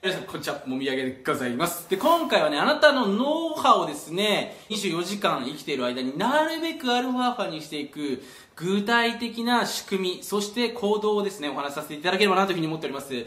皆さん、こんにちは。もみあげでございます。で、今回はね、あなたのノウハウをですね、24時間生きている間になるべくアルファーファにしていく具体的な仕組み、そして行動をですね、お話しさせていただければなというふうに思っております。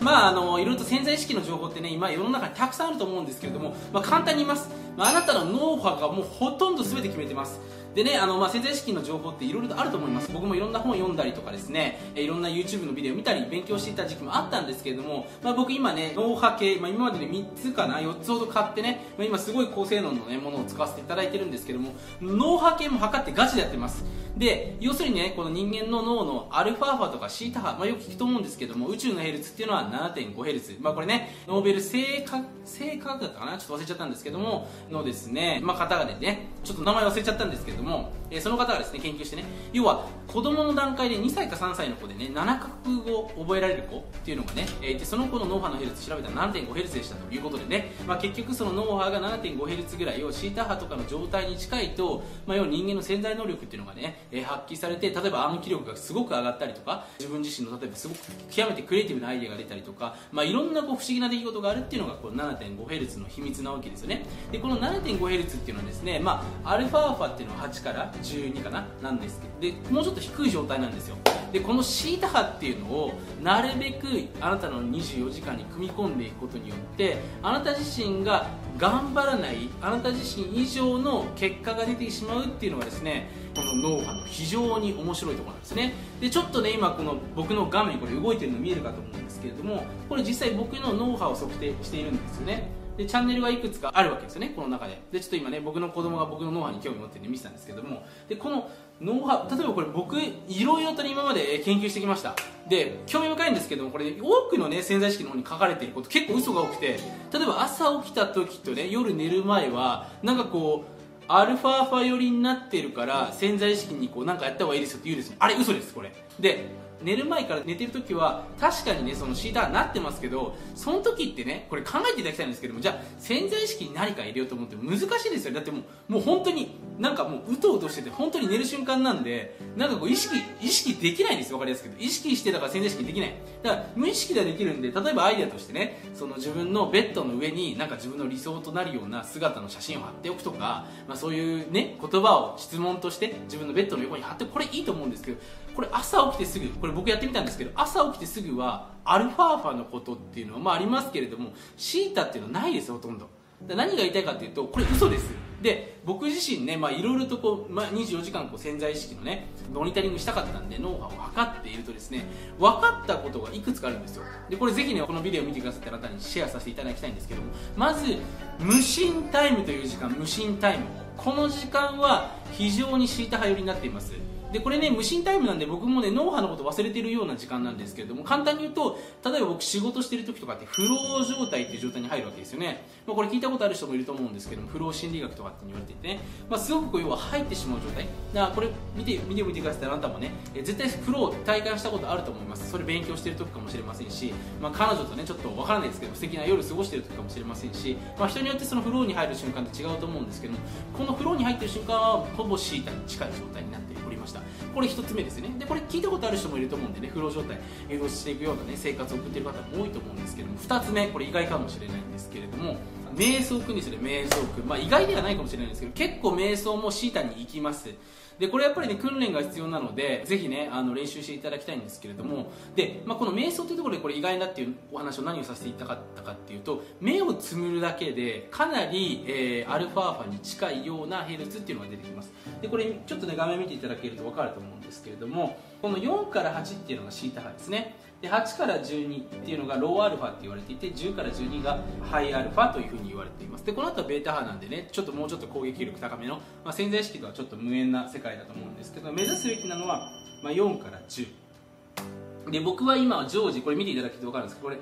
まあ、あの、いろいろと潜在意識の情報ってね、今世の中にたくさんあると思うんですけれども、まあ、簡単に言います。まあ、あなたのノウハウがもうほとんど全て決めてます。でね、あの、まあ、潜在意識の情報っていろいろとあると思います。僕もいろんな本を読んだりとかですね、いろんな YouTube のビデオを見たり勉強していた時期もあったんですけれども、まあ、僕今ね、脳波系、まあ、今までね、3つかな、4つほど買ってね、まあ、今すごい高性能のね、ものを使わせていただいてるんですけども、脳波系も測ってガチでやってます。で、要するにね、この人間の脳のアルファ波とかシータ波、まあ、よく聞くと思うんですけども、宇宙のヘルツっていうのは 7.5Hz。まあ、これね、ノーベル生化、生化学だったかな？ちょっと忘れちゃったんですけども、のですね、まあ、方がね、ちょっと名前忘れちゃったんですけども、えーその方がですね、研究してね、要は、子供の段階で2歳か3歳の子でね、7カ国語を覚えられる子っていうのがね、えーでその子の脳波のヘルツ調べたら 7.5Hz でしたということでね、まあ、結局その脳波が 7.5Hz ぐらいをシータ波とかの状態に近いと、まあ、要は人間の潜在能力っていうのがね、え発揮されて、例えば暗記力がすごく上がったりとか、自分自身の例えばすごく極めてクリエイティブなアイデアが出たりとか、まあ、いろんなこう不思議な出来事があるっていうのがこの 7.5Hz の秘密なわけですよね。で、この 7.5Hz っていうのはですね、まあ、アルファーファっていうのは8から12かななんですけど、で、もうちょっと低い状態なんですよ。で、このシータ波っていうのをなるべくあなたの24時間に組み込んでいくことによって、あなた自身が頑張らない、あなた自身以上の結果が出てしまうっていうのがですね、この脳波の非常に面白いところなんですね。で、ちょっとね、今この僕の画面これ動いてるの見えるかと思うんですけれども、これ実際僕の脳波を測定しているんですよね。でチャンネルがいくつかあるわけですよねこの中ででちょっと今ね僕の子供が僕の脳波に興味持って、ね、見てたんですけどもでこの脳波例えばこれ僕いろいろと今まで研究してきましたで興味深いんですけどもこれ多くのね潜在意識の方に書かれていること結構嘘が多くて例えば朝起きた時とね夜寝る前はなんかこうアルファーファ寄りになってるから潜在意識にこうなんかやった方がいいですよって言うんですよ。あれ嘘ですこれ。で寝る前から寝てる時は確かにねそのシーターになってますけどその時ってねこれ考えていただきたいんですけどもじゃあ潜在意識に何か入れようと思って難しいですよだってもうもう本当になんかもううとうとしてて本当に寝る瞬間なんでなんかこう意識意識できないんですよ。わかりやすく意識してたから潜在意識できない。だから無意識ではできるんで例えばアイデアとしてねその自分のベッドの上になんか自分の理想となるような姿の写真を貼っておくとか、まあ、そういうね言葉を質問として自分のベッドの横に貼ってこれいいと思うんですけどこれ朝起きてすぐこれ僕やってみたんですけど朝起きてすぐはアルファーファのことっていうのはまあありますけれどもシータっていうのはないですほとんど。何が言いたいかっていうとこれ嘘です。で僕自身ねまあいろいろとこう、まあ、24時間こう潜在意識のねモニタリングしたかったんで脳波を測っているとですね分かったことがいくつかあるんですよ。でこれぜひねこのビデオを見てくださってあなたにシェアさせていただきたいんですけどもまず無心タイムという時間無心タイム。この時間は非常にシータ派寄りになっています。でこれね無心タイムなんで僕もね脳波のこと忘れてるような時間なんですけれども簡単に言うと例えば僕仕事してる時とかってフロー状態っていう状態に入るわけですよね、まあ、これ聞いたことある人もいると思うんですけどもフロー心理学とかって言われていてね、まあ、すごくこう要は入ってしまう状態。だからこれ見て見てみてくださいあなたもね絶対フロー体感したことあると思います。それ勉強してる時かもしれませんし、まあ、彼女とねちょっとわからないですけど素敵な夜過ごしてる時かもしれませんし、まあ、人によってそのフローに入る瞬間って違うと思うんですけどもこのフローに入ってる瞬間はほぼシータに近い状態になってました。これ1つ目ですね。でこれ聞いたことある人もいると思うんでねフロー状態移動していくようなね生活を送っている方も多いと思うんですけども2つ目これ意外かもしれないんですけれども瞑想君ですね瞑想君まあ意外ではないかもしれないんですけど結構瞑想もシータに行きます。でこれやっぱりね訓練が必要なのでぜひねあの練習していただきたいんですけれども。で、まあ、この瞑想というところでこれ意外だっていうお話を何をさせていたかったかっていうと目をつむるだけでかなり、えーアルファーファに近いようなヘルツっていうのが出てきます。でこれちょっとね画面見ていただけると分かると思うんですけれどもこの4から8っていうのがシータ波ですね。で8から12っていうのがローアルファって言われていて10から12がハイアルファというふうに言われています。でこの後はベータ波なんでねちょっともうちょっと攻撃力高めの、まあ、潜在意識とはちょっと無縁な世界だと思うんですけど目指すべきなのは、まあ、4から10で僕は今常時これ見ていただくと分かるんですけどこれ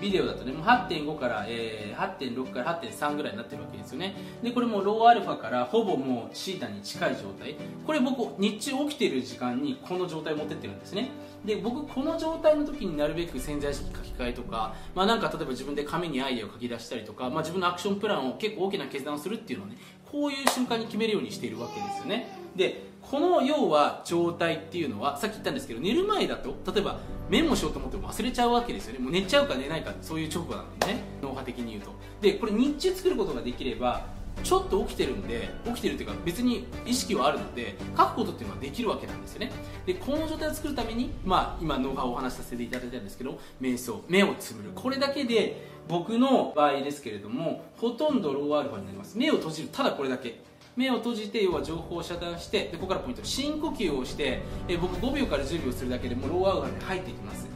ビデオだとねもう8.5から、えー、8.6から8.3ぐらいになってるわけですよね。でこれもローアルファからほぼもうシータに近い状態。これ僕日中起きてる時間にこの状態を持ってってるんですね。で僕この状態の時になるべく潜在意識書き換えとか、まあ、なんか例えば自分で紙にアイデアを書き出したりとか、まあ、自分のアクションプランを結構大きな決断をするっていうのをねこういう瞬間に決めるようにしているわけですよね。でこの要は状態っていうのはさっき言ったんですけど寝る前だと例えばメモしようと思っても忘れちゃうわけですよね。もう寝ちゃうか寝ないかそういう直後なんでね。脳波的に言うと。でこれ日中作ることができればちょっと起きてるんで起きてるっていうか別に意識はあるので書くことっていうのはできるわけなんですよね。でこの状態を作るために、まあ、今ノウハウをお話しさせていただいたんですけど瞑想目をつぶる。これだけで僕の場合ですけれどもほとんどローアルファになります。目を閉じる。ただこれだけ。目を閉じて要は情報を遮断してでここからポイント。深呼吸をしてえ僕5秒から10秒するだけでもローアルファに入っていきます。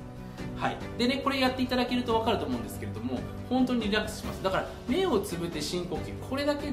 はい。でねこれやっていただけると分かると思うんですけれども本当にリラックスします。だから目をつぶって深呼吸。これだけ